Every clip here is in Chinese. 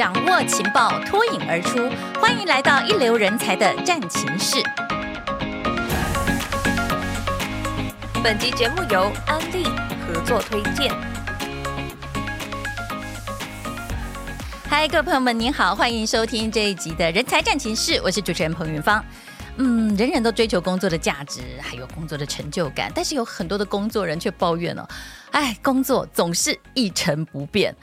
掌握情报，脱颖而出。欢迎来到一流人才的战情室。本集节目由安利合作推荐。嗨，各位朋友们，您好，欢迎收听这一集的人才战情室，我是主持人彭云芳。嗯，人人都追求工作的价值，还有工作的成就感，但是有很多的工作人却抱怨了，哎，工作总是一成不变。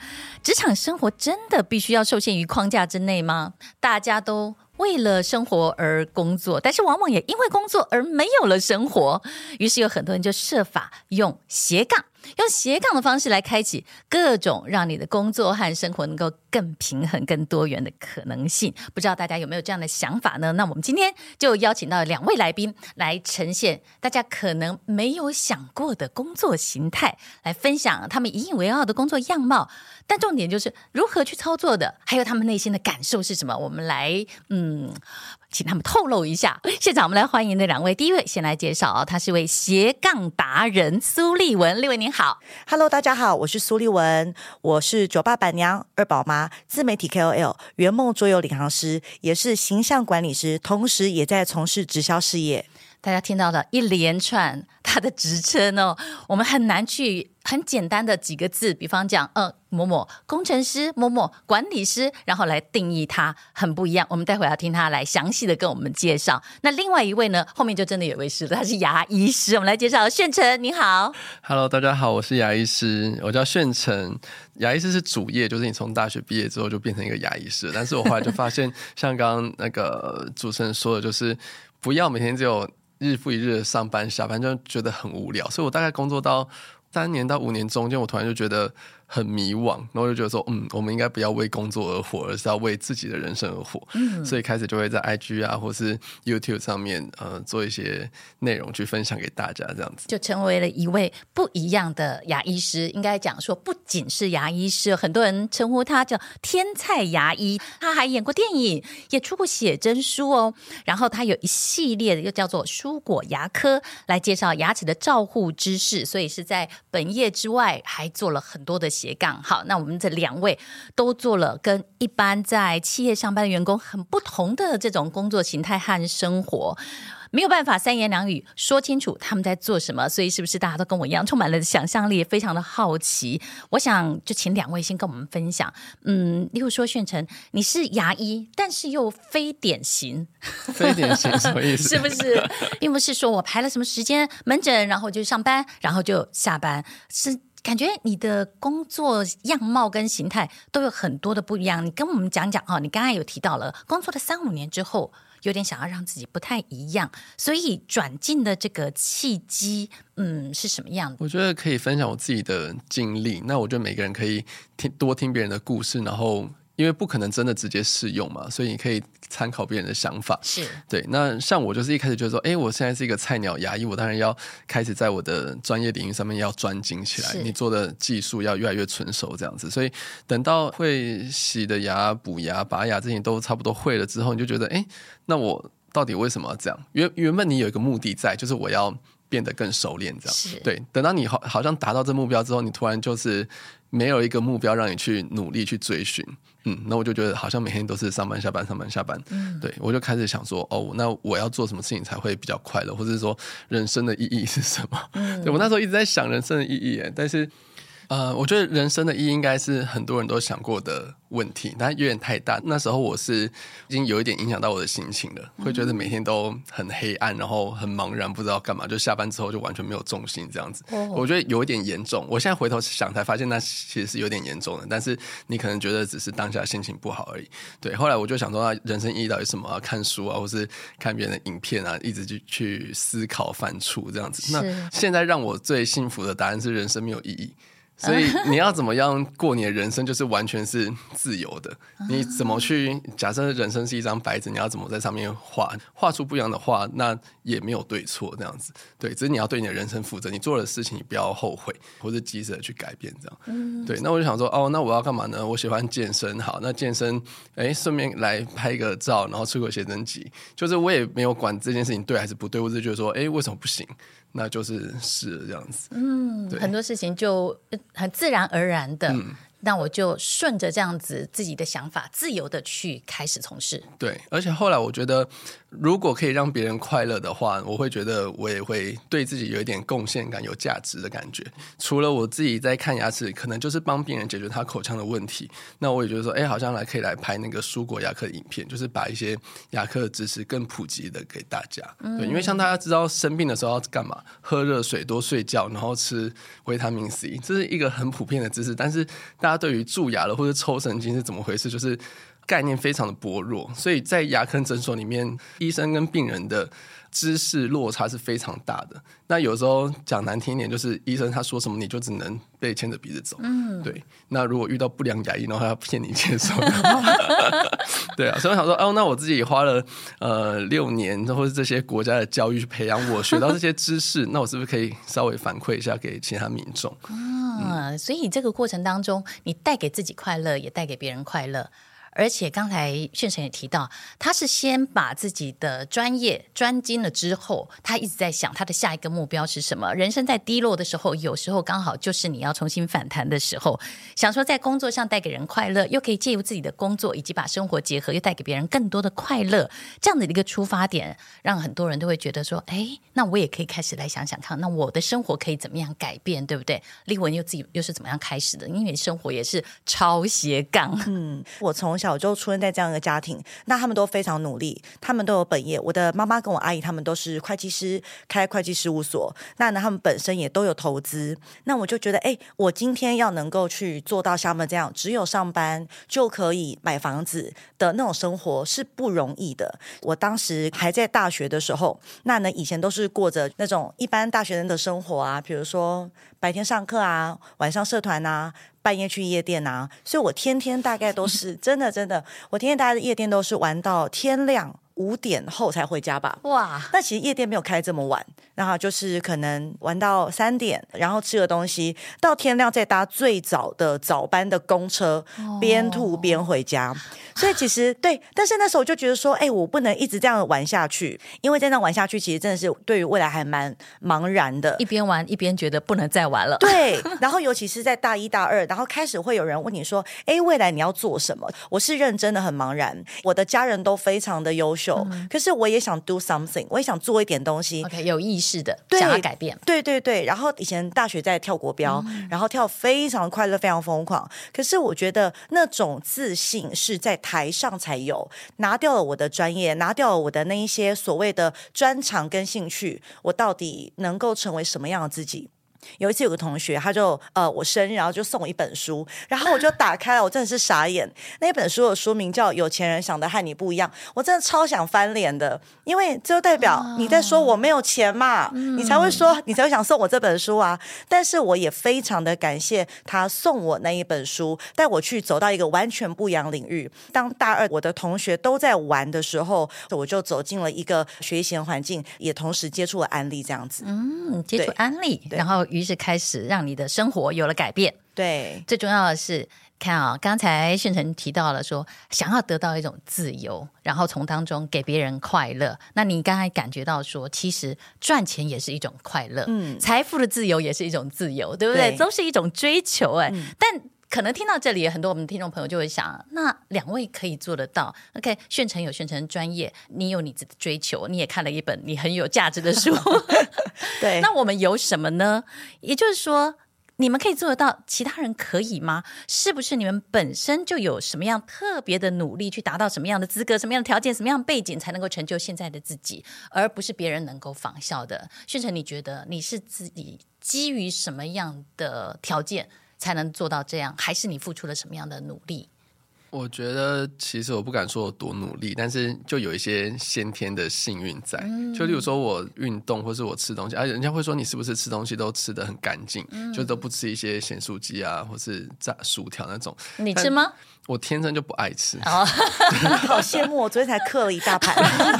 职场生活真的必须要受限于框架之内吗？大家都为了生活而工作，但是往往也因为工作而没有了生活。于是有很多人就设法用斜杠。用斜杠的方式来开启各种让你的工作和生活能够更平衡、更多元的可能性。不知道大家有没有这样的想法呢？那我们今天就邀请到两位来宾来呈现大家可能没有想过的工作形态，来分享他们引以为傲的工作样貌。但重点就是如何去操作的，还有他们内心的感受是什么？我们来，嗯。请他们透露一下。现场我们来欢迎那两位。第一位先来介绍啊，他是位斜杠达人苏立文。立文您好，Hello，大家好，我是苏立文，我是酒吧板娘、二宝妈、自媒体 KOL、圆梦桌游领航师，也是形象管理师，同时也在从事直销事业。大家听到了一连串他的职称哦，我们很难去很简单的几个字，比方讲，呃，某某工程师，某某管理师，然后来定义他，很不一样。我们待会要听他来详细的跟我们介绍。那另外一位呢，后面就真的有位师了，他是牙医师，我们来介绍炫成，你好，Hello，大家好，我是牙医师，我叫炫成，牙医师是主业，就是你从大学毕业之后就变成一个牙医师，但是我后来就发现，像刚刚那个主持人说的，就是不要每天只有。日复一日的上班下班，就觉得很无聊，所以我大概工作到三年到五年中间，我突然就觉得。很迷惘，然后就觉得说，嗯，我们应该不要为工作而活，而是要为自己的人生而活。嗯，所以开始就会在 IG 啊，或是 YouTube 上面，呃，做一些内容去分享给大家，这样子就成为了一位不一样的牙医师。应该讲说，不仅是牙医师，很多人称呼他叫天菜牙医。他还演过电影，也出过写真书哦。然后他有一系列的，又叫做蔬果牙科，来介绍牙齿的照护知识。所以是在本业之外，还做了很多的。斜杠好，那我们这两位都做了跟一般在企业上班的员工很不同的这种工作形态和生活，没有办法三言两语说清楚他们在做什么，所以是不是大家都跟我一样充满了想象力，非常的好奇？我想就请两位先跟我们分享。嗯，例如说炫成，你是牙医，但是又非典型，非典型什么意思？是不是，并不是说我排了什么时间门诊，然后就上班，然后就下班，是。感觉你的工作样貌跟形态都有很多的不一样，你跟我们讲讲哈。你刚才有提到了工作了三五年之后，有点想要让自己不太一样，所以转进的这个契机，嗯，是什么样的？我觉得可以分享我自己的经历。那我觉得每个人可以听多听别人的故事，然后。因为不可能真的直接适用嘛，所以你可以参考别人的想法。是对。那像我就是一开始就说，哎，我现在是一个菜鸟牙医，我当然要开始在我的专业领域上面要专精起来，你做的技术要越来越纯熟，这样子。所以等到会洗的牙、补牙、拔牙这些都差不多会了之后，你就觉得，哎，那我到底为什么要这样？原原本你有一个目的在，就是我要变得更熟练，这样。是对。等到你好好像达到这目标之后，你突然就是没有一个目标让你去努力去追寻。嗯，那我就觉得好像每天都是上班下班上班下班，嗯，对，我就开始想说，哦，那我要做什么事情才会比较快乐，或者是说人生的意义是什么？嗯，对，我那时候一直在想人生的意义，但是。呃，我觉得人生的意义应该是很多人都想过的问题，但有点太大。那时候我是已经有一点影响到我的心情了，会觉得每天都很黑暗，然后很茫然，不知道干嘛。就下班之后就完全没有重心这样子。我觉得有一点严重。我现在回头想才发现，那其实是有点严重的。但是你可能觉得只是当下心情不好而已。对，后来我就想说，那人生意义到底什么啊？看书啊，或是看别人的影片啊，一直去去思考反刍这样子。那现在让我最幸福的答案是，人生没有意义。所以你要怎么样过你的人生，就是完全是自由的。你怎么去假设人生是一张白纸，你要怎么在上面画画出不一样的画，那也没有对错这样子。对，只是你要对你的人生负责，你做的事情你不要后悔，或者急着去改变这样。对，那我就想说，哦，那我要干嘛呢？我喜欢健身，好，那健身，哎，顺便来拍个照，然后出个写真集。就是我也没有管这件事情对还是不对，我只是觉得说，哎，为什么不行？那就是是这样子，嗯，很多事情就很自然而然的那我就顺着这样子自己的想法，自由的去开始从事。对，而且后来我觉得，如果可以让别人快乐的话，我会觉得我也会对自己有一点贡献感、有价值的感觉。除了我自己在看牙齿，可能就是帮病人解决他口腔的问题。那我也觉得说，哎，好像来可以来拍那个蔬果牙科的影片，就是把一些牙科的知识更普及的给大家。嗯、对，因为像大家知道生病的时候要干嘛？喝热水、多睡觉，然后吃维他命 C，这是一个很普遍的知识，但是大大家对于蛀牙了或者抽神经是怎么回事，就是概念非常的薄弱，所以在牙科诊所里面，医生跟病人的知识落差是非常大的。那有时候讲难听一点，就是医生他说什么，你就只能被牵着鼻子走。嗯，对。那如果遇到不良牙医，然后他要骗你接受，对啊。所以我想说，哦，那我自己花了呃六年，或是这些国家的教育去培养我，学到这些知识，那我是不是可以稍微反馈一下给其他民众？嗯，所以这个过程当中，你带给自己快乐，也带给别人快乐。而且刚才炫成也提到，他是先把自己的专业专精了之后，他一直在想他的下一个目标是什么。人生在低落的时候，有时候刚好就是你要重新反弹的时候。想说在工作上带给人快乐，又可以借由自己的工作以及把生活结合，又带给别人更多的快乐，这样的一个出发点，让很多人都会觉得说：哎，那我也可以开始来想想看，那我的生活可以怎么样改变，对不对？立文又自己又是怎么样开始的？因为生活也是超斜杠。嗯，我从小。小就出生在这样一个家庭，那他们都非常努力，他们都有本业。我的妈妈跟我阿姨他们都是会计师，开会计事务所。那呢，他们本身也都有投资。那我就觉得，哎，我今天要能够去做到像他们这样，只有上班就可以买房子的那种生活是不容易的。我当时还在大学的时候，那呢，以前都是过着那种一般大学生的生活啊，比如说白天上课啊，晚上社团啊。半夜去夜店啊，所以我天天大概都是真的真的，我天天大概夜店都是玩到天亮五点后才回家吧。哇，那其实夜店没有开这么晚，然后就是可能玩到三点，然后吃个东西，到天亮再搭最早的早班的公车，边吐边回家。所以其实对，但是那时候我就觉得说，哎，我不能一直这样玩下去，因为在那玩下去，其实真的是对于未来还蛮茫然的。一边玩一边觉得不能再玩了。对，然后尤其是在大一大二，然后开始会有人问你说，哎，未来你要做什么？我是认真的，很茫然。我的家人都非常的优秀，嗯、可是我也想 do something，我也想做一点东西。OK，有意识的对想要改变。对对对。然后以前大学在跳国标，嗯、然后跳非常快乐，非常疯狂。可是我觉得那种自信是在。台上才有，拿掉了我的专业，拿掉了我的那一些所谓的专长跟兴趣，我到底能够成为什么样的自己？有一次有个同学，他就呃我生日，然后就送我一本书，然后我就打开了，我真的是傻眼。那本书的书名叫《有钱人想的和你不一样》，我真的超想翻脸的，因为这就代表你在说我没有钱嘛，你才会说你才会想送我这本书啊。但是我也非常的感谢他送我那一本书，带我去走到一个完全不一样领域。当大二我的同学都在玩的时候，我就走进了一个学习的环境，也同时接触了安利这样子。嗯，接触安利，然后。于是开始让你的生活有了改变。对，最重要的是，看啊、哦，刚才炫成提到了说，想要得到一种自由，然后从当中给别人快乐。那你刚才感觉到说，其实赚钱也是一种快乐，嗯，财富的自由也是一种自由，对不对？对，都是一种追求，哎，嗯、但。可能听到这里，很多我们听众朋友就会想：那两位可以做得到？OK，炫成有炫成专业，你有你自己的追求，你也看了一本你很有价值的书。对，那我们有什么呢？也就是说，你们可以做得到，其他人可以吗？是不是你们本身就有什么样特别的努力，去达到什么样的资格、什么样的条件、什么样的背景，才能够成就现在的自己，而不是别人能够仿效的？炫成，你觉得你是自己基于什么样的条件？才能做到这样，还是你付出了什么样的努力？我觉得其实我不敢说我多努力，但是就有一些先天的幸运在。嗯、就例如说我运动，或是我吃东西，而、啊、人家会说你是不是吃东西都吃的很干净，嗯、就都不吃一些咸酥鸡啊，或是炸薯条那种。你吃吗？我天生就不爱吃。哦、好羡慕！我昨天才嗑了一大盘。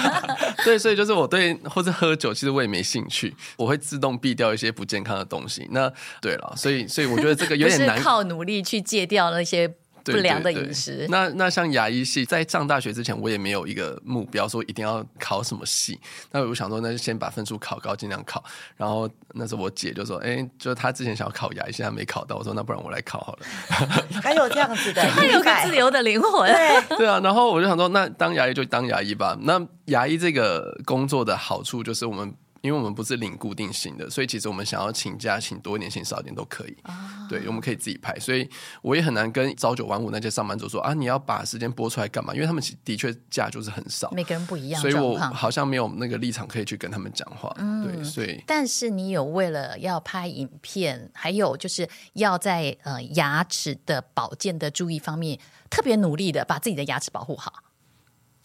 对，所以就是我对或者喝酒，其实我也没兴趣。我会自动避掉一些不健康的东西。那对了，所以所以我觉得这个有点难，靠努力去戒掉那些。不良的饮食。那那像牙医系，在上大学之前，我也没有一个目标说一定要考什么系。那我想说，那就先把分数考高，尽量考。然后那时候我姐就说：“哎、欸，就是她之前想要考牙医，现在没考到。”我说：“那不然我来考好了。”还有这样子的，他有个自由的灵魂。对对啊，然后我就想说，那当牙医就当牙医吧。那牙医这个工作的好处就是我们。因为我们不是领固定薪的，所以其实我们想要请假，请多一点，请少一点都可以。啊、对，我们可以自己排，所以我也很难跟朝九晚五那些上班族说啊，你要把时间拨出来干嘛？因为他们的确假就是很少，每个人不一样，所以我好像没有那个立场可以去跟他们讲话。嗯、对，所以但是你有为了要拍影片，还有就是要在呃牙齿的保健的注意方面特别努力的把自己的牙齿保护好。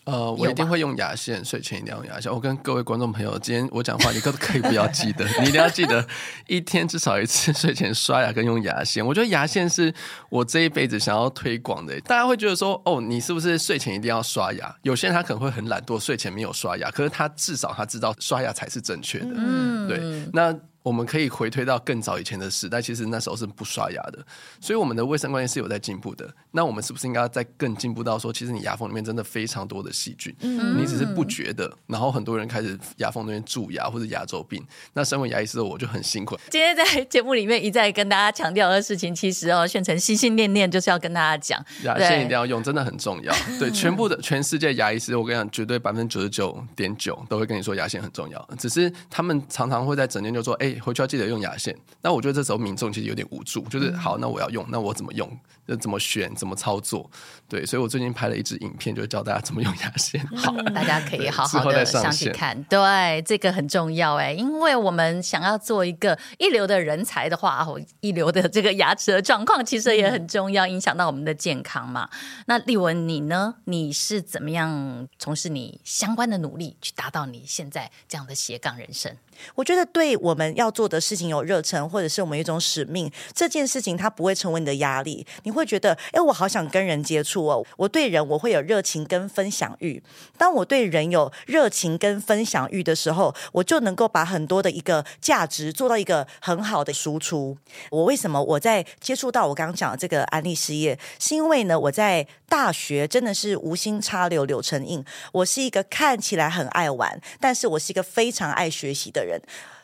呃，我一定会用牙线，睡前一定要用牙线。我跟各位观众朋友，今天我讲话，你可可以不要记得，你一定要记得一天至少一次睡前刷牙跟用牙线。我觉得牙线是我这一辈子想要推广的。大家会觉得说，哦，你是不是睡前一定要刷牙？有些人他可能会很懒惰，睡前没有刷牙，可是他至少他知道刷牙才是正确的。嗯，对，那。我们可以回推到更早以前的时代，其实那时候是不刷牙的，所以我们的卫生观念是有在进步的。那我们是不是应该再更进步到说，其实你牙缝里面真的非常多的细菌，嗯，你只是不觉得。然后很多人开始牙缝那边蛀牙或者牙周病。那身为牙医师的我就很辛苦。今天在节目里面一再跟大家强调的事情，其实哦，炫成心心念念就是要跟大家讲，牙线一定要用，真的很重要。对，全部的全世界牙医师，我跟你讲，绝对百分之九十九点九都会跟你说牙线很重要。只是他们常常会在整天就说，哎，回去要记得用牙。线，那我觉得这时候民众其实有点无助，就是好，那我要用，那我怎么用？怎么选？怎么操作？对，所以我最近拍了一支影片，就是教大家怎么用牙线。好，大家可以好好的上去看。对，这个很重要哎，因为我们想要做一个一流的人才的话，一流的这个牙齿的状况其实也很重要，影响到我们的健康嘛。那丽文你呢？你是怎么样从事你相关的努力，去达到你现在这样的斜杠人生？我觉得，对我们要要做的事情有热忱，或者是我们一种使命，这件事情它不会成为你的压力。你会觉得，哎，我好想跟人接触哦，我对人我会有热情跟分享欲。当我对人有热情跟分享欲的时候，我就能够把很多的一个价值做到一个很好的输出。我为什么我在接触到我刚刚讲的这个安利事业，是因为呢，我在大学真的是无心插柳柳成荫。我是一个看起来很爱玩，但是我是一个非常爱学习的。人，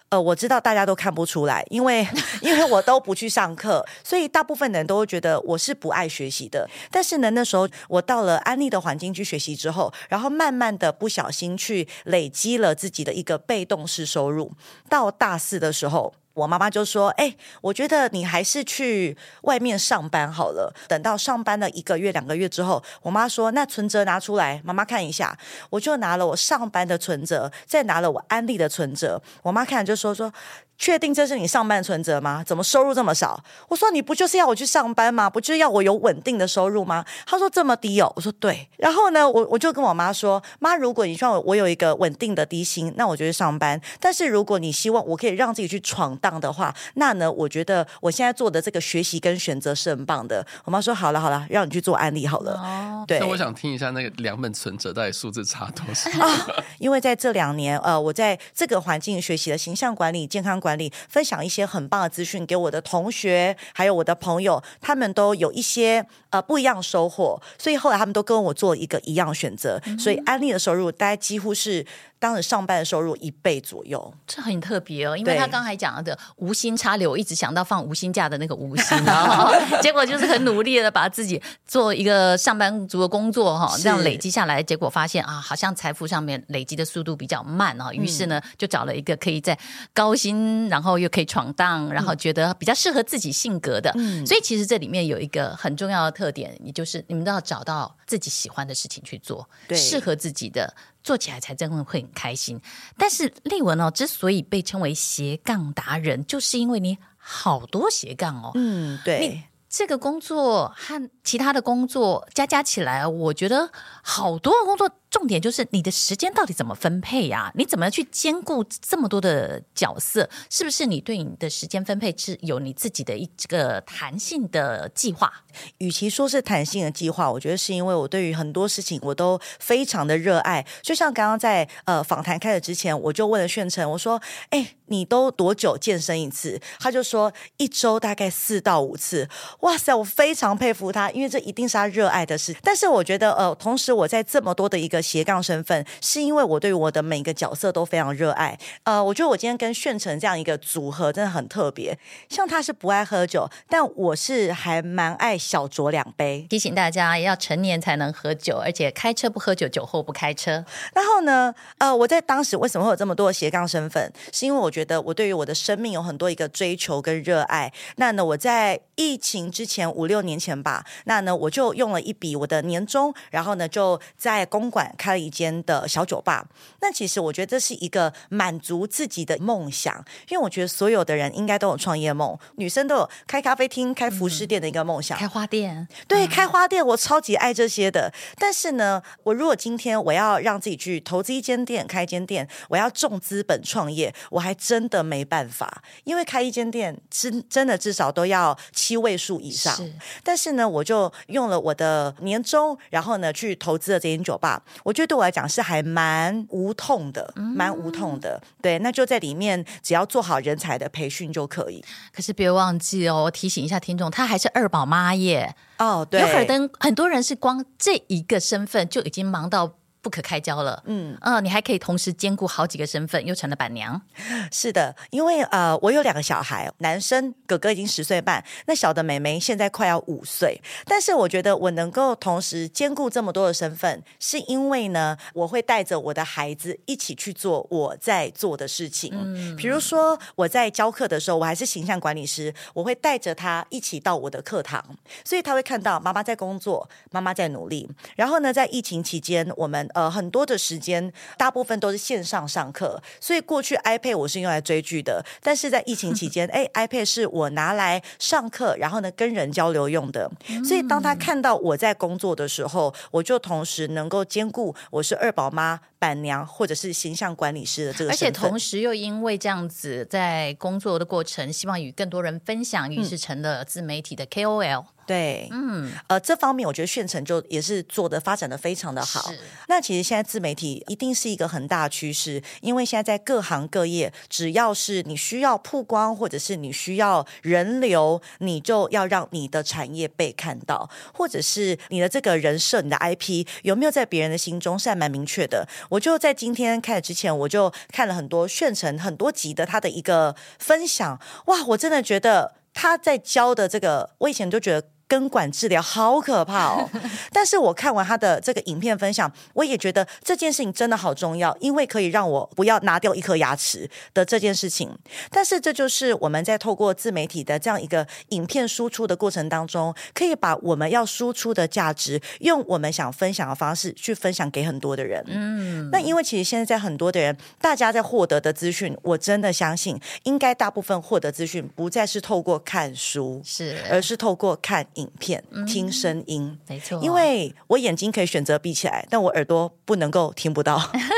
呃，我知道大家都看不出来，因为 因为我都不去上课，所以大部分人都会觉得我是不爱学习的。但是呢，那时候我到了安利的环境去学习之后，然后慢慢的不小心去累积了自己的一个被动式收入。到大四的时候。我妈妈就说：“哎，我觉得你还是去外面上班好了。等到上班了一个月、两个月之后，我妈说：‘那存折拿出来，妈妈看一下。’我就拿了我上班的存折，再拿了我安利的存折。我妈看就说：‘说。’确定这是你上班存折吗？怎么收入这么少？我说你不就是要我去上班吗？不就是要我有稳定的收入吗？他说这么低哦。我说对。然后呢，我我就跟我妈说，妈，如果你希望我有一个稳定的低薪，那我就去上班。但是如果你希望我可以让自己去闯荡的话，那呢，我觉得我现在做的这个学习跟选择是很棒的。我妈说好了好了，让你去做安利好了。哦，对。那我想听一下那个两本存折到底数字差多少？啊，因为在这两年，呃，我在这个环境学习的形象管理、健康管理。管理分享一些很棒的资讯给我的同学，还有我的朋友，他们都有一些呃不一样收获，所以后来他们都跟我做一个一样选择，嗯、所以安利的收入大概几乎是。当时上班的收入一倍左右，这很特别哦。因为他刚才讲的无心插柳，我一直想到放无薪假的那个无心，结果就是很努力的把自己做一个上班族的工作哈，这样累积下来，结果发现啊，好像财富上面累积的速度比较慢啊。于是呢，就找了一个可以在高薪，然后又可以闯荡，然后觉得比较适合自己性格的。嗯，所以其实这里面有一个很重要的特点，也就是你们都要找到自己喜欢的事情去做，对，适合自己的。做起来才真的会很开心。但是丽文哦，之所以被称为斜杠达人，就是因为你好多斜杠哦。嗯，对。这个工作和其他的工作加加起来，我觉得好多的工作重点就是你的时间到底怎么分配呀、啊？你怎么去兼顾这么多的角色？是不是你对你的时间分配是有你自己的一个弹性的计划？与其说是弹性的计划，我觉得是因为我对于很多事情我都非常的热爱。就像刚刚在呃访谈开始之前，我就问了炫成，我说：“哎，你都多久健身一次？”他就说：“一周大概四到五次。”哇塞，我非常佩服他，因为这一定是他热爱的事。但是我觉得呃，同时我在这么多的一个斜杠身份，是因为我对我的每一个角色都非常热爱。呃，我觉得我今天跟炫成这样一个组合真的很特别。像他是不爱喝酒，但我是还蛮爱小酌两杯。提醒大家要成年才能喝酒，而且开车不喝酒，酒后不开车。然后呢，呃，我在当时为什么会有这么多的斜杠身份？是因为我觉得我对于我的生命有很多一个追求跟热爱。那呢，我在疫情之前五六年前吧，那呢，我就用了一笔我的年终，然后呢，就在公馆开了一间的小酒吧。那其实我觉得这是一个满足自己的梦想，因为我觉得所有的人应该都有创业梦，女生都有开咖啡厅、开服饰店的一个梦想，嗯、开花店。对，开花店，我超级爱这些的。但是呢，我如果今天我要让自己去投资一间店、开一间店，我要重资本创业，我还真的没办法，因为开一间店真真的至少都要七位数以上。是，但是呢，我就用了我的年终，然后呢去投资了这间酒吧。我觉得对我来讲是还蛮无痛的，蛮无痛的。对，那就在里面，只要做好人才的培训就可以。可是别忘记哦，我提醒一下听众，她还是二宝妈耶。哦，对，有尔登很多人是光这一个身份就已经忙到。不可开交了，嗯嗯、呃，你还可以同时兼顾好几个身份，又成了板娘。是的，因为呃，我有两个小孩，男生哥哥已经十岁半，那小的妹妹现在快要五岁。但是我觉得我能够同时兼顾这么多的身份，是因为呢，我会带着我的孩子一起去做我在做的事情。嗯，比如说我在教课的时候，我还是形象管理师，我会带着他一起到我的课堂，所以他会看到妈妈在工作，妈妈在努力。然后呢，在疫情期间，我们呃，很多的时间，大部分都是线上上课，所以过去 iPad 我是用来追剧的，但是在疫情期 间，哎，iPad 是我拿来上课，然后呢跟人交流用的。所以当他看到我在工作的时候，我就同时能够兼顾我是二宝妈、板娘或者是形象管理师的这个而且同时又因为这样子在工作的过程，希望与更多人分享，于是成了自媒体的 KOL。对，嗯，呃，这方面我觉得炫城就也是做的发展的非常的好。那其实现在自媒体一定是一个很大的趋势，因为现在在各行各业，只要是你需要曝光，或者是你需要人流，你就要让你的产业被看到，或者是你的这个人设、你的 IP 有没有在别人的心中是还蛮明确的。我就在今天开始之前，我就看了很多炫城很多集的他的一个分享，哇，我真的觉得他在教的这个，我以前就觉得。根管治疗好可怕哦！但是我看完他的这个影片分享，我也觉得这件事情真的好重要，因为可以让我不要拿掉一颗牙齿的这件事情。但是这就是我们在透过自媒体的这样一个影片输出的过程当中，可以把我们要输出的价值，用我们想分享的方式去分享给很多的人。嗯，那因为其实现在在很多的人，大家在获得的资讯，我真的相信，应该大部分获得资讯不再是透过看书，是，而是透过看。影片听声音，嗯、没错，因为我眼睛可以选择闭起来，但我耳朵不能够听不到，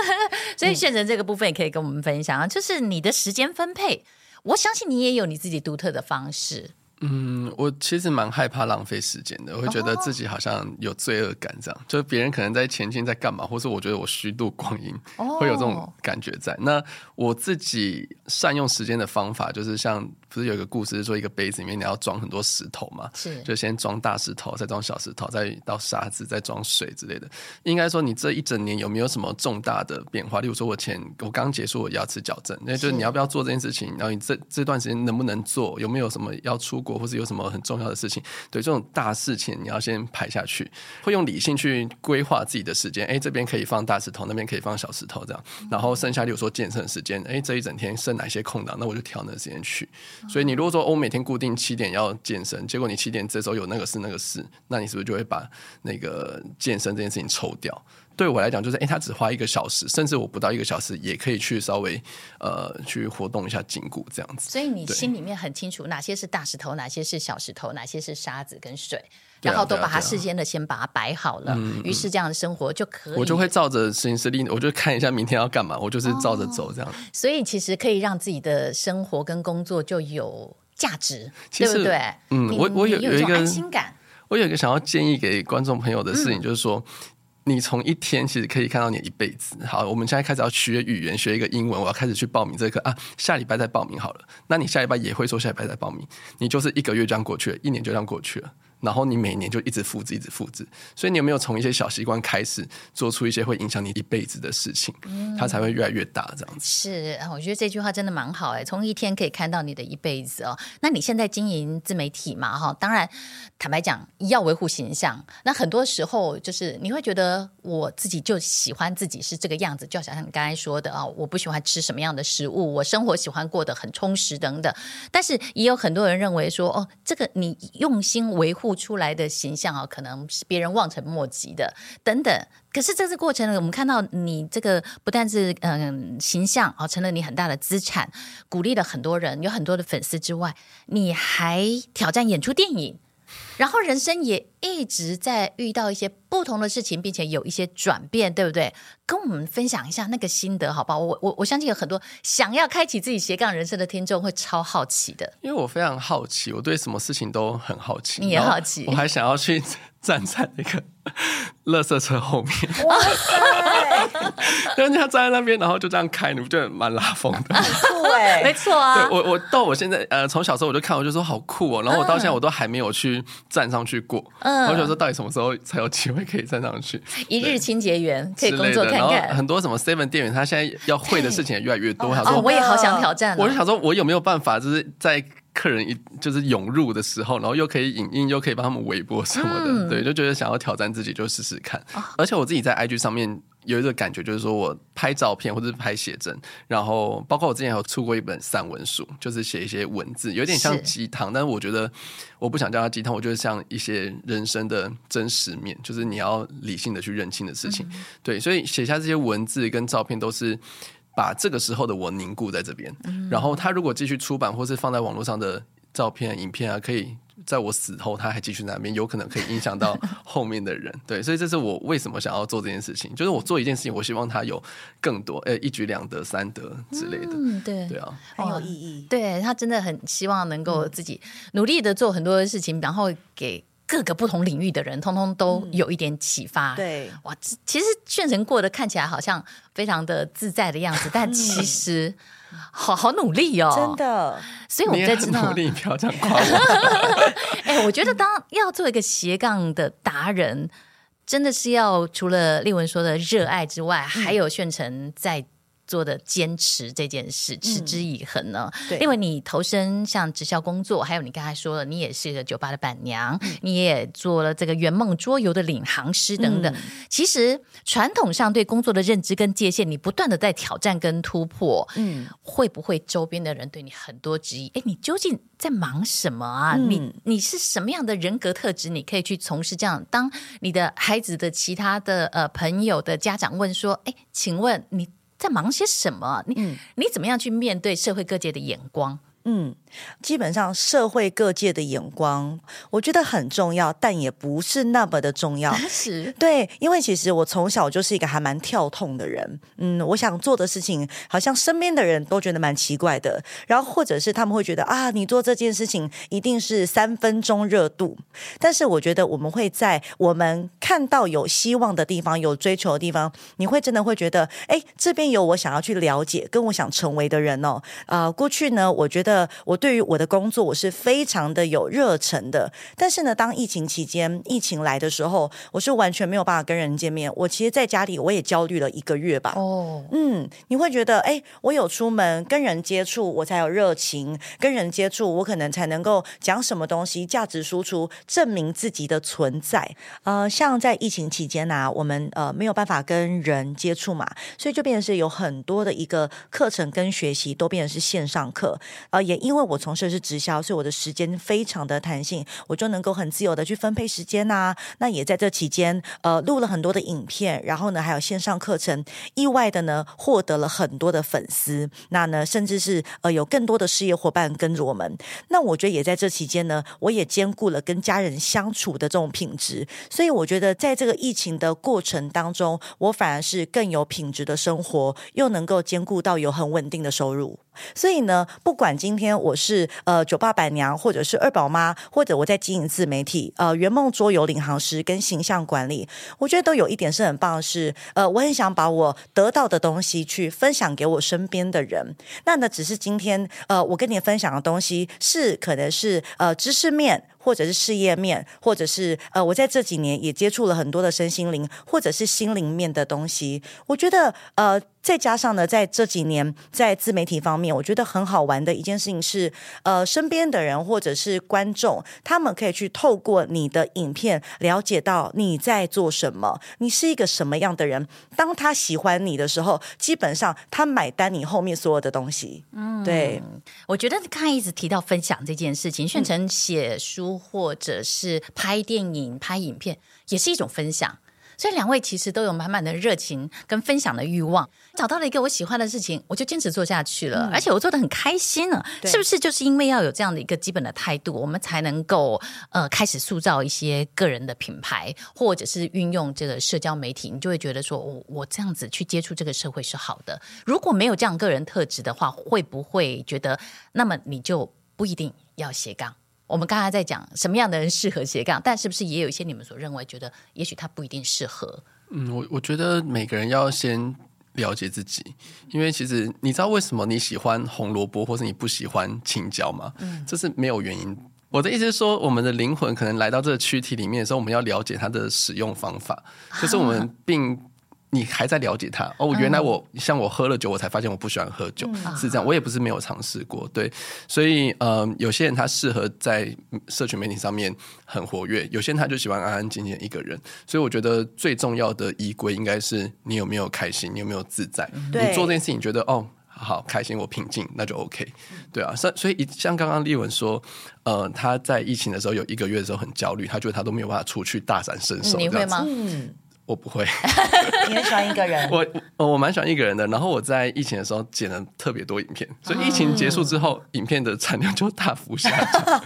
所以炫成这个部分也可以跟我们分享啊，就是你的时间分配，我相信你也有你自己独特的方式。嗯，我其实蛮害怕浪费时间的，我会觉得自己好像有罪恶感，这样，就是别人可能在前进在干嘛，或是我觉得我虚度光阴，会有这种感觉在。那我自己善用时间的方法，就是像不是有一个故事，说一个杯子里面你要装很多石头嘛，是，就先装大石头，再装小石头，再倒沙子，再装水之类的。应该说，你这一整年有没有什么重大的变化？例如说，我前我刚结束我牙齿矫正，那就是你要不要做这件事情？然后你这这段时间能不能做？有没有什么要出国？或是有什么很重要的事情，对这种大事情，你要先排下去，会用理性去规划自己的时间。哎，这边可以放大石头，那边可以放小石头，这样。然后剩下，比如说健身的时间，哎，这一整天剩哪些空档，那我就调那个时间去。所以你如果说我每天固定七点要健身，结果你七点这时候有那个事那个事，那你是不是就会把那个健身这件事情抽掉？对我来讲，就是哎，他只花一个小时，甚至我不到一个小时，也可以去稍微呃去活动一下筋骨这样子。所以你心里面很清楚哪些是大石头，哪些是小石头，哪些是沙子跟水，然后都把它事先的先把它摆好了。于是这样的生活就可以。我就会照着行事历，我就看一下明天要干嘛，我就是照着走这样。所以其实可以让自己的生活跟工作就有价值，对不对？嗯，我我有有一个安心感。我有一个想要建议给观众朋友的事情，就是说。你从一天其实可以看到你一辈子。好，我们现在开始要学语言，学一个英文，我要开始去报名这课啊，下礼拜再报名好了。那你下礼拜也会说下礼拜再报名，你就是一个月这样过去了，一年就这样过去了。然后你每年就一直复制，一直复制，所以你有没有从一些小习惯开始，做出一些会影响你一辈子的事情，嗯、它才会越来越大这样子。是，我觉得这句话真的蛮好哎，从一天可以看到你的一辈子哦。那你现在经营自媒体嘛哈，当然坦白讲要维护形象，那很多时候就是你会觉得我自己就喜欢自己是这个样子，就好像你刚才说的啊，我不喜欢吃什么样的食物，我生活喜欢过得很充实等等。但是也有很多人认为说哦，这个你用心维护。出来的形象啊，可能是别人望尘莫及的，等等。可是这次过程呢，我们看到你这个不但是嗯形象啊，成了你很大的资产，鼓励了很多人，有很多的粉丝之外，你还挑战演出电影。然后人生也一直在遇到一些不同的事情，并且有一些转变，对不对？跟我们分享一下那个心得，好不好？我我我相信有很多想要开启自己斜杠人生的听众会超好奇的，因为我非常好奇，我对什么事情都很好奇。你也好奇，我还想要去 站在那个 垃圾车后面。哇塞！人家站在那边，然后就这样开，你不觉得蛮拉风的？酷哎，没错啊。对我我到我现在呃，从小时候我就看，我就说好酷哦。然后我到现在我都还没有去站上去过。嗯。我想说，到底什么时候才有机会可以站上去？一日清洁员可以工作看看。然后很多什么 Seven 店员，他现在要会的事情也越来越多。他说，我也好想挑战。我就想说，我有没有办法，就是在客人一就是涌入的时候，然后又可以影音，又可以帮他们微波什么的。嗯、对，就觉得想要挑战自己，就试试看。哦、而且我自己在 IG 上面。有一个感觉，就是说我拍照片或者是拍写真，然后包括我之前有出过一本散文书，就是写一些文字，有点像鸡汤，但是我觉得我不想叫它鸡汤，我觉得像一些人生的真实面，就是你要理性的去认清的事情。嗯、对，所以写下这些文字跟照片，都是把这个时候的我凝固在这边。嗯、然后他如果继续出版或是放在网络上的照片、影片啊，可以。在我死后，他还继续在那边，有可能可以影响到 后面的人。对，所以这是我为什么想要做这件事情，就是我做一件事情，我希望他有更多，呃，一举两得、三得之类的。嗯，对，对啊，很有意义。对，他真的很希望能够自己努力的做很多的事情，然后给各个不同领域的人，通通都有一点启发。对，哇，其实炫成过得看起来好像非常的自在的样子，但 其实。好好努力哦，真的。所以我们在知道，努力 不要这样夸我。哎，我觉得当要做一个斜杠的达人，真的是要除了丽文说的热爱之外，嗯、还有炫成在。做的坚持这件事，持之以恒呢？因为你投身像直销工作，还有你刚才说的，你也是一个酒吧的板娘，嗯、你也做了这个圆梦桌游的领航师等等。嗯、其实传统上对工作的认知跟界限，你不断的在挑战跟突破。嗯，会不会周边的人对你很多质疑？哎，你究竟在忙什么啊？嗯、你你是什么样的人格特质？你可以去从事这样？当你的孩子的其他的呃朋友的家长问说：“哎，请问你？”在忙些什么？你、嗯、你怎么样去面对社会各界的眼光？嗯，基本上社会各界的眼光，我觉得很重要，但也不是那么的重要。是，对，因为其实我从小就是一个还蛮跳痛的人。嗯，我想做的事情，好像身边的人都觉得蛮奇怪的，然后或者是他们会觉得啊，你做这件事情一定是三分钟热度。但是我觉得我们会在我们看到有希望的地方，有追求的地方，你会真的会觉得，哎，这边有我想要去了解，跟我想成为的人哦。啊、呃，过去呢，我觉得。我对于我的工作，我是非常的有热忱的。但是呢，当疫情期间，疫情来的时候，我是完全没有办法跟人见面。我其实在家里，我也焦虑了一个月吧。哦，嗯，你会觉得，哎，我有出门跟人接触，我才有热情；跟人接触，我可能才能够讲什么东西，价值输出，证明自己的存在。呃，像在疫情期间呢、啊，我们呃没有办法跟人接触嘛，所以就变成是有很多的一个课程跟学习都变成是线上课。呃也因为我从事的是直销，所以我的时间非常的弹性，我就能够很自由的去分配时间呐、那也在这期间，呃，录了很多的影片，然后呢，还有线上课程，意外的呢，获得了很多的粉丝。那呢，甚至是呃，有更多的事业伙伴跟着我们。那我觉得也在这期间呢，我也兼顾了跟家人相处的这种品质。所以我觉得在这个疫情的过程当中，我反而是更有品质的生活，又能够兼顾到有很稳定的收入。所以呢，不管今天我是呃酒吧板娘，或者是二宝妈，或者我在经营自媒体，呃圆梦桌游领航师跟形象管理，我觉得都有一点是很棒是，呃我很想把我得到的东西去分享给我身边的人。那呢，只是今天呃我跟你分享的东西是可能是呃知识面。或者是事业面，或者是呃，我在这几年也接触了很多的身心灵，或者是心灵面的东西。我觉得呃，再加上呢，在这几年在自媒体方面，我觉得很好玩的一件事情是，呃，身边的人或者是观众，他们可以去透过你的影片了解到你在做什么，你是一个什么样的人。当他喜欢你的时候，基本上他买单你后面所有的东西。嗯，对，我觉得刚才一直提到分享这件事情，炫成写书。或者是拍电影、拍影片，也是一种分享。所以两位其实都有满满的热情跟分享的欲望。找到了一个我喜欢的事情，我就坚持做下去了，嗯、而且我做的很开心呢。是不是就是因为要有这样的一个基本的态度，我们才能够呃开始塑造一些个人的品牌，或者是运用这个社交媒体，你就会觉得说，我我这样子去接触这个社会是好的。如果没有这样个人特质的话，会不会觉得那么你就不一定要斜杠？我们刚才在讲什么样的人适合斜杠，但是不是也有一些你们所认为觉得也许他不一定适合？嗯，我我觉得每个人要先了解自己，因为其实你知道为什么你喜欢红萝卜，或是你不喜欢青椒吗？嗯，这是没有原因。我的意思是说，我们的灵魂可能来到这个躯体里面的时候，我们要了解它的使用方法，就是我们并。你还在了解他哦？原来我、嗯、像我喝了酒，我才发现我不喜欢喝酒，嗯、是这样。我也不是没有尝试过，对。所以，嗯、呃，有些人他适合在社群媒体上面很活跃，有些人他就喜欢安安静静一个人。所以，我觉得最重要的依归应该是你有没有开心，你有没有自在。对你做这件事情，觉得哦，好开心，我平静，那就 OK。对啊，所所以像刚刚丽文说，呃，他在疫情的时候有一个月的时候很焦虑，他觉得他都没有办法出去大展身手。你会吗？嗯。我不会，你很喜欢一个人。我我蛮喜欢一个人的。然后我在疫情的时候剪了特别多影片，所以疫情结束之后，影片的产量就大幅下降。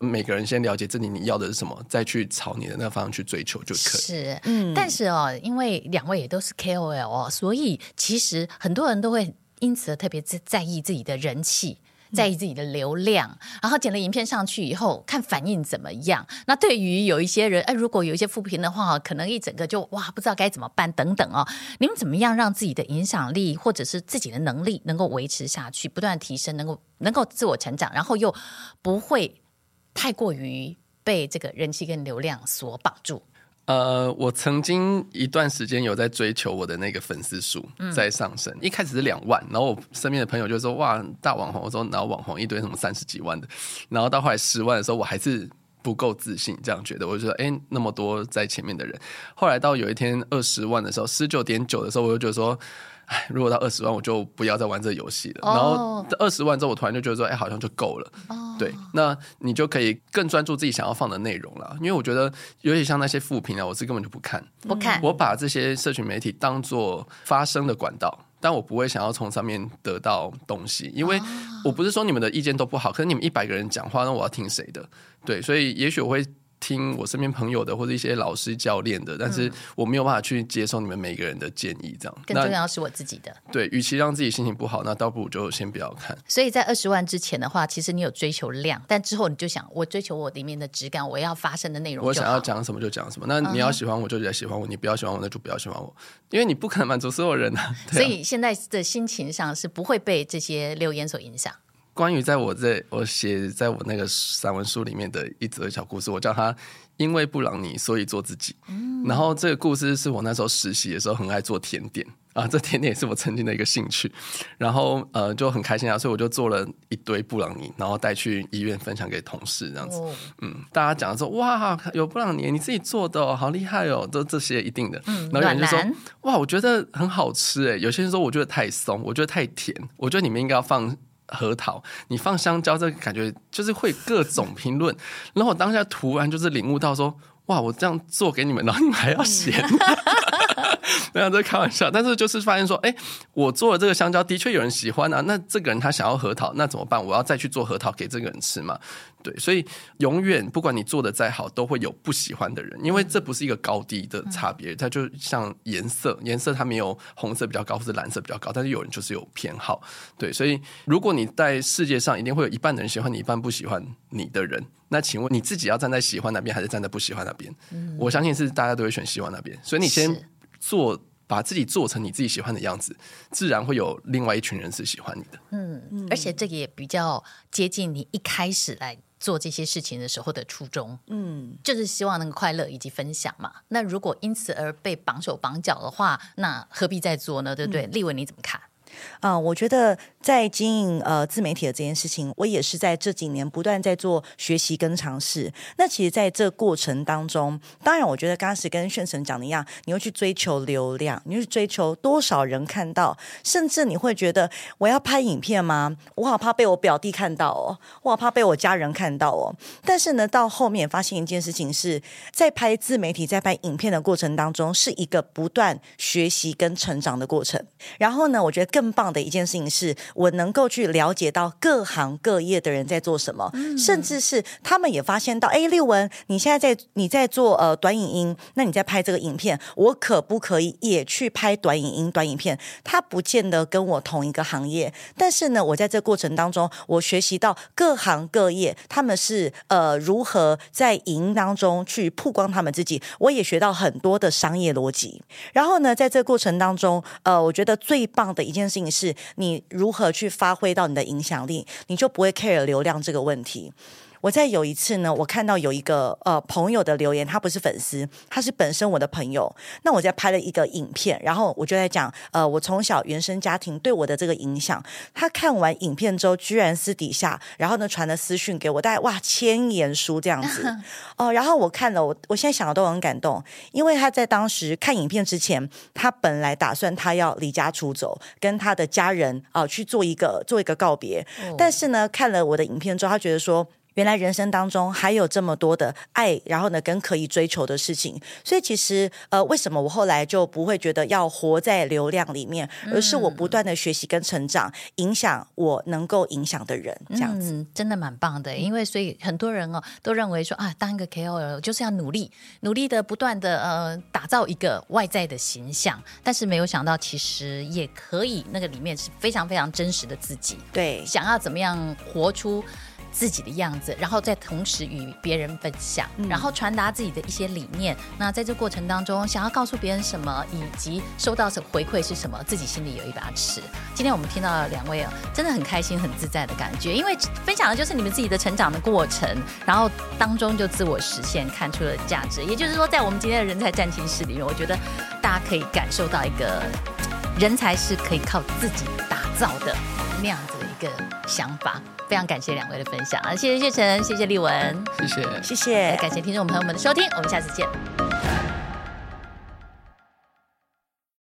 每个人先了解自己你要的是什么，再去朝你的那个方向去追求就可以。是，嗯。但是哦，因为两位也都是 KOL 哦，所以其实很多人都会因此特别在在意自己的人气。在意自己的流量，然后剪了影片上去以后，看反应怎么样。那对于有一些人，哎，如果有一些负评的话，可能一整个就哇，不知道该怎么办等等哦。你们怎么样让自己的影响力或者是自己的能力能够维持下去，不断提升，能够能够自我成长，然后又不会太过于被这个人气跟流量所绑住？呃，我曾经一段时间有在追求我的那个粉丝数在上升，嗯、一开始是两万，然后我身边的朋友就说哇，大网红，我说然后网红一堆什么三十几万的，然后到后来十万的时候，我还是不够自信，这样觉得，我就说哎、欸，那么多在前面的人，后来到有一天二十万的时候，十九点九的时候，我就觉得说。哎，如果到二十万，我就不要再玩这个游戏了。Oh. 然后二十万之后，我突然就觉得说，哎，好像就够了。Oh. 对，那你就可以更专注自己想要放的内容了。因为我觉得，尤其像那些负评啊，我是根本就不看，不看。我把这些社群媒体当做发声的管道，但我不会想要从上面得到东西，因为我不是说你们的意见都不好，可是你们一百个人讲话，那我要听谁的？对，所以也许我会。听我身边朋友的或者一些老师教练的，但是我没有办法去接受你们每个人的建议，这样更重要是我自己的。对，与其让自己心情不好，那倒不如就先不要看。所以在二十万之前的话，其实你有追求量，但之后你就想，我追求我里面的质感，我要发生的内容，我想要讲什么就讲什么。那你要喜欢我，就来喜欢我；你不要喜欢我，那就不要喜欢我，因为你不可能满足所有人啊。啊所以现在的心情上是不会被这些留言所影响。关于在我在我写在我那个散文书里面的一则小故事，我叫他。因为布朗尼，所以做自己。嗯，然后这个故事是我那时候实习的时候很爱做甜点啊，这甜点也是我曾经的一个兴趣。然后呃就很开心啊，所以我就做了一堆布朗尼，然后带去医院分享给同事这样子。哦、嗯，大家讲说哇，有布朗尼，你自己做的、哦，好厉害哦，都这些一定的。嗯，然后有人就说哇，我觉得很好吃诶。有些人说我觉得太松，我觉得太甜，我觉得你们应该要放核桃，你放香蕉，这个感觉就是会各种评论。然后我当下突然就是领悟到说，哇，我这样做给你们，然后你们还要嫌。没有在开玩笑，但是就是发现说，哎，我做了这个香蕉，的确有人喜欢啊。那这个人他想要核桃，那怎么办？我要再去做核桃给这个人吃嘛？对，所以永远不管你做的再好，都会有不喜欢的人，因为这不是一个高低的差别，它就像颜色，颜色它没有红色比较高或者蓝色比较高，但是有人就是有偏好。对，所以如果你在世界上一定会有一半的人喜欢你，一半不喜欢你的人，那请问你自己要站在喜欢那边，还是站在不喜欢那边？嗯，我相信是大家都会选喜欢那边，所以你先。做把自己做成你自己喜欢的样子，自然会有另外一群人是喜欢你的。嗯，而且这个也比较接近你一开始来做这些事情的时候的初衷。嗯，就是希望能够快乐以及分享嘛。那如果因此而被绑手绑脚的话，那何必再做呢？对不对？嗯，立文你怎么看？啊、我觉得在经营呃自媒体的这件事情，我也是在这几年不断在做学习跟尝试。那其实，在这过程当中，当然，我觉得刚开始跟炫成讲的一样，你会去追求流量，你会去追求多少人看到，甚至你会觉得我要拍影片吗？我好怕被我表弟看到哦，我好怕被我家人看到哦。但是呢，到后面发现一件事情是，在拍自媒体、在拍影片的过程当中，是一个不断学习跟成长的过程。然后呢，我觉得。更棒的一件事情是，我能够去了解到各行各业的人在做什么，嗯、甚至是他们也发现到，哎，立文，你现在在你在做呃短影音，那你在拍这个影片，我可不可以也去拍短影音、短影片？他不见得跟我同一个行业，但是呢，我在这过程当中，我学习到各行各业他们是呃如何在影音当中去曝光他们自己，我也学到很多的商业逻辑。然后呢，在这过程当中，呃，我觉得最棒的一件事。是你如何去发挥到你的影响力，你就不会 care 流量这个问题。我在有一次呢，我看到有一个呃朋友的留言，他不是粉丝，他是本身我的朋友。那我在拍了一个影片，然后我就在讲呃我从小原生家庭对我的这个影响。他看完影片之后，居然私底下然后呢传了私讯给我，大概哇千言书这样子 哦、呃。然后我看了，我我现在想的都很感动，因为他在当时看影片之前，他本来打算他要离家出走，跟他的家人啊、呃、去做一个做一个告别。哦、但是呢，看了我的影片之后，他觉得说。原来人生当中还有这么多的爱，然后呢，跟可以追求的事情。所以其实，呃，为什么我后来就不会觉得要活在流量里面，而是我不断的学习跟成长，影响我能够影响的人，这样子、嗯、真的蛮棒的。因为所以很多人哦都认为说啊，当一个 KOL 就是要努力，努力的不断的呃打造一个外在的形象，但是没有想到其实也可以，那个里面是非常非常真实的自己。对，想要怎么样活出。自己的样子，然后再同时与别人分享，嗯、然后传达自己的一些理念。那在这过程当中，想要告诉别人什么，以及收到什么回馈是什么，自己心里有一把尺。今天我们听到了两位啊，真的很开心、很自在的感觉，因为分享的就是你们自己的成长的过程，然后当中就自我实现，看出了价值。也就是说，在我们今天的人才战情室里面，我觉得大家可以感受到一个人才是可以靠自己打造的那样子的一个想法。非常感谢两位的分享啊！谢谢谢晨，谢谢丽文，谢谢谢谢，谢谢感谢听众朋友们的收听，我们下次见。